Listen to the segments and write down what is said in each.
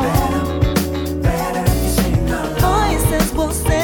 Better, better, voices will say.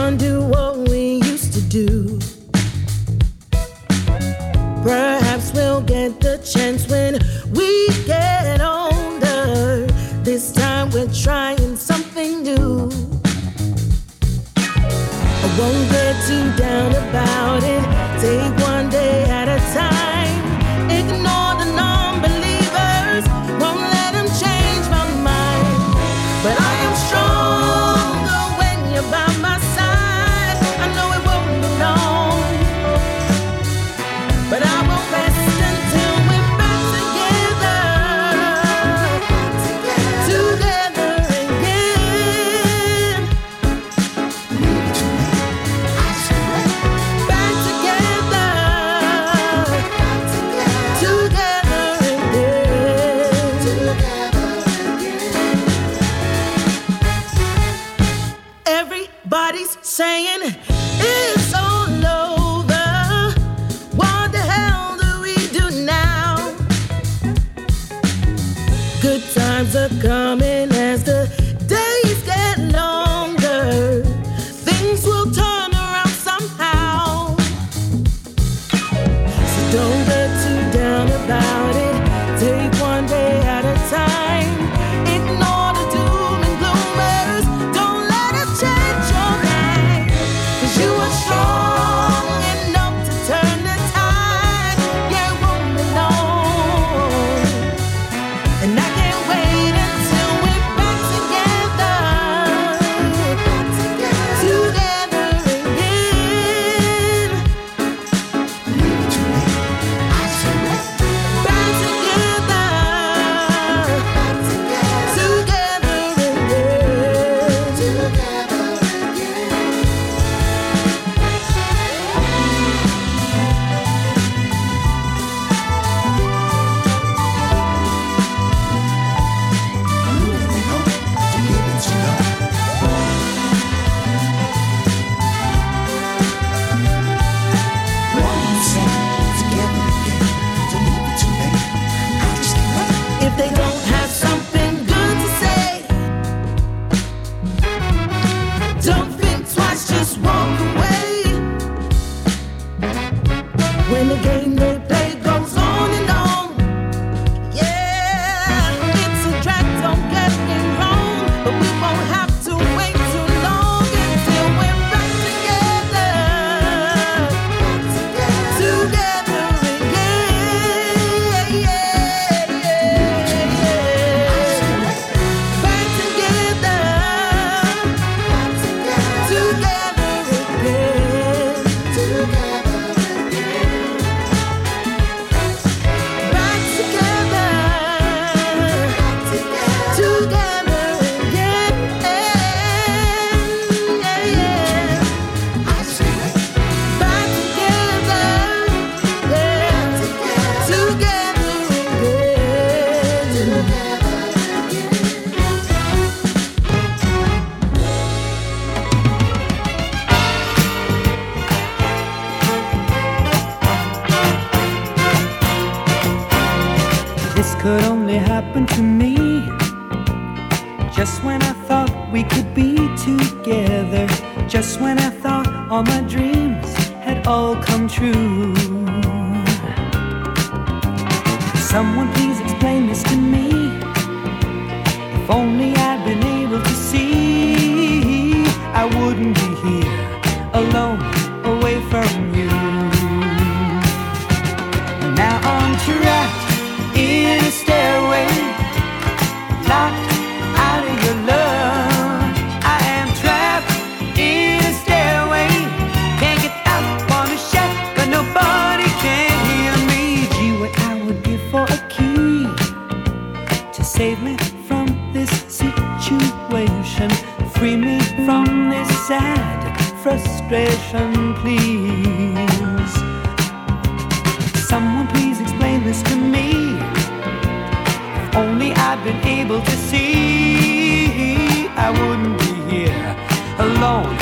undo what we used to do. Perhaps we'll get the chance when we get older. This time we're trying something new. I won't get too down about it. Just when I thought we could be together, just when I thought all my dreams had all come true. Someone please explain this to me. If only I'd been able to see, I wouldn't frustration, please. Someone please explain this to me. If only I'd been able to see, I wouldn't be here alone.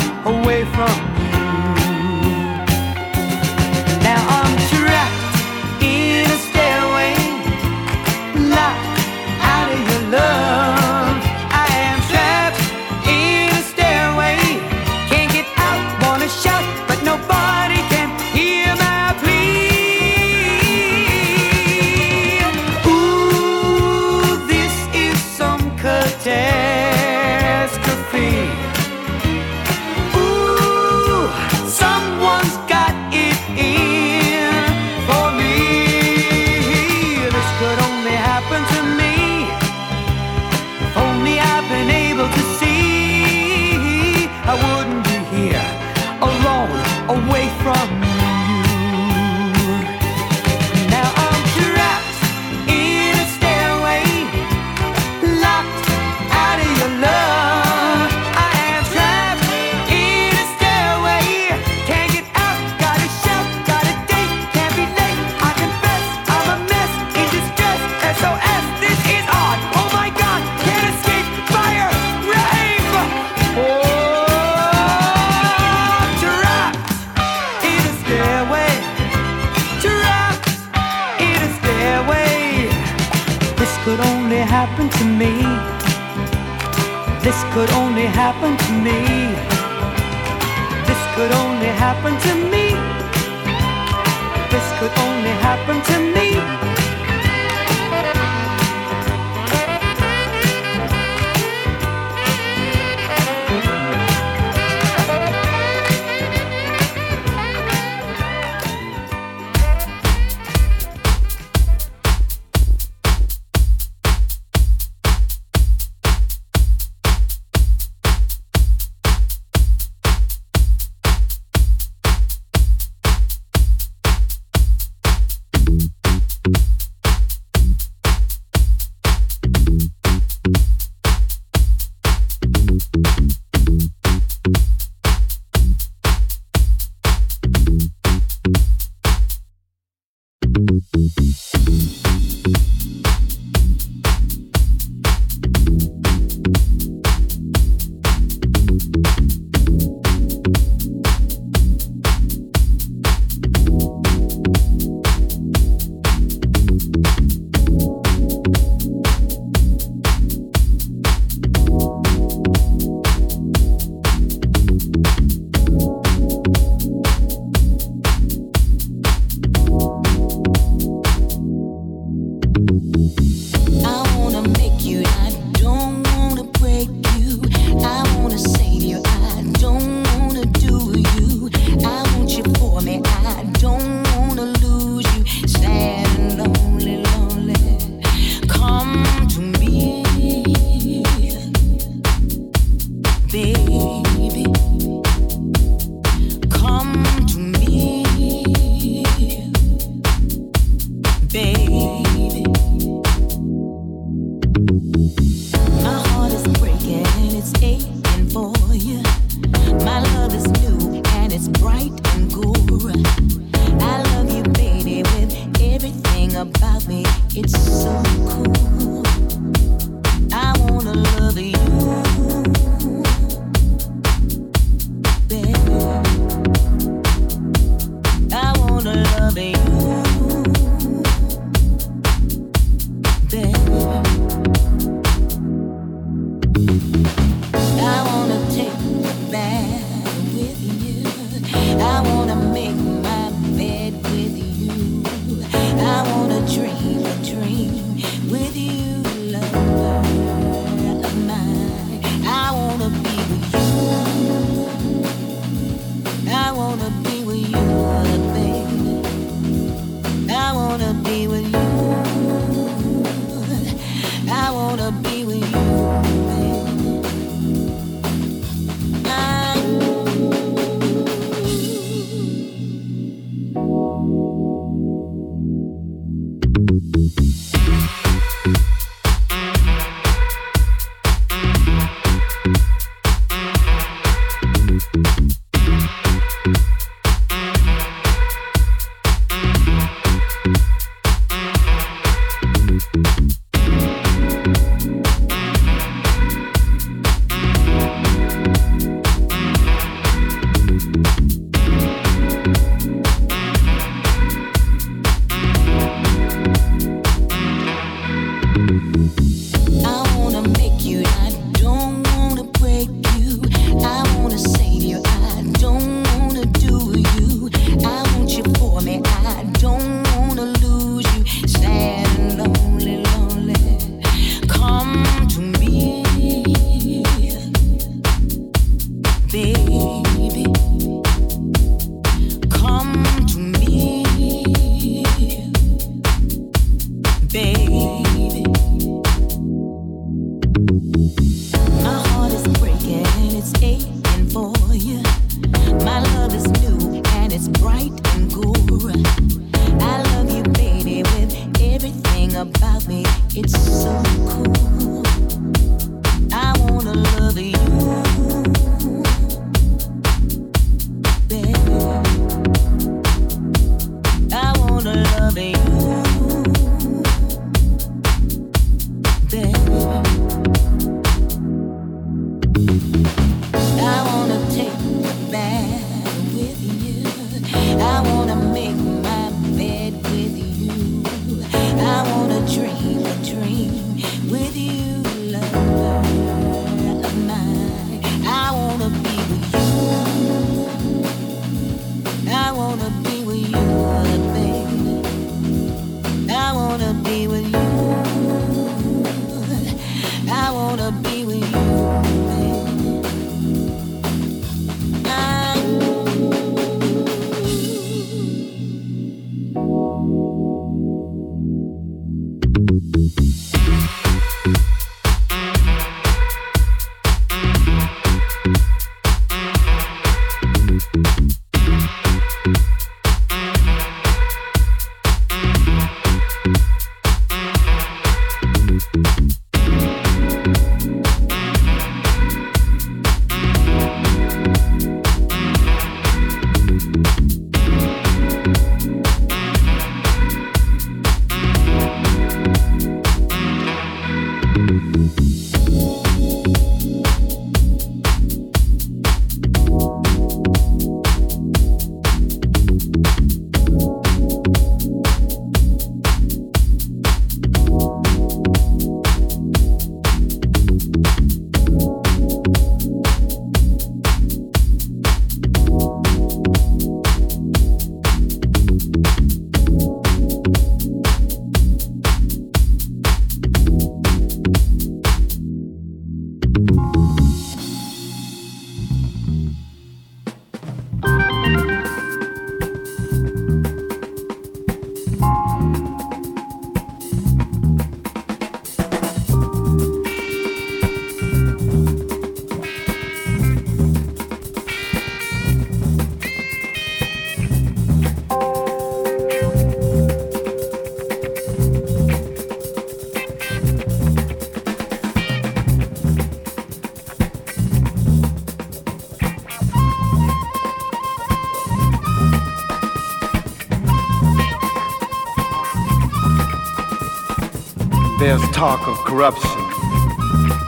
talk of corruption,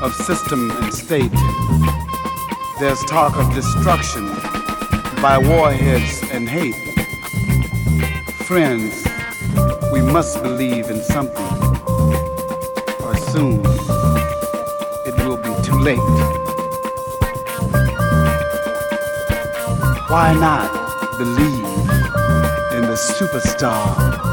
of system and state. There's talk of destruction by warheads and hate. Friends, we must believe in something, or soon it will be too late. Why not believe in the superstar?